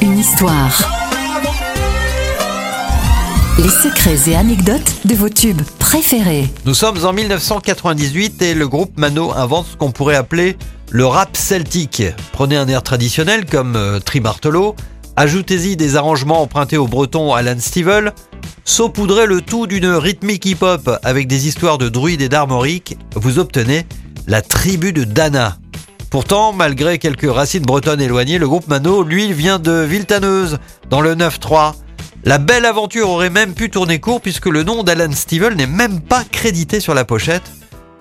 Une histoire. Les secrets et anecdotes de vos tubes préférés. Nous sommes en 1998 et le groupe Mano invente ce qu'on pourrait appeler le rap celtique. Prenez un air traditionnel comme euh, Trimartelo, ajoutez-y des arrangements empruntés au breton Alan Stivell, saupoudrez le tout d'une rythmique hip-hop avec des histoires de druides et d'armoriques, vous obtenez la tribu de Dana. Pourtant, malgré quelques racines bretonnes éloignées, le groupe Mano, lui, vient de Viltaneuse, dans le 9-3. La belle aventure aurait même pu tourner court puisque le nom d'Alan Stivell n'est même pas crédité sur la pochette.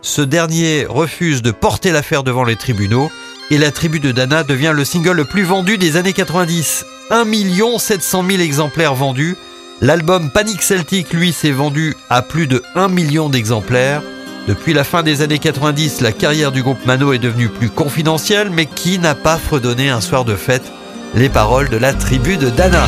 Ce dernier refuse de porter l'affaire devant les tribunaux et la tribu de Dana devient le single le plus vendu des années 90. 1 700 000 exemplaires vendus. L'album Panic Celtic, lui, s'est vendu à plus de 1 million d'exemplaires. Depuis la fin des années 90, la carrière du groupe Mano est devenue plus confidentielle, mais qui n'a pas fredonné un soir de fête? Les paroles de la tribu de Dana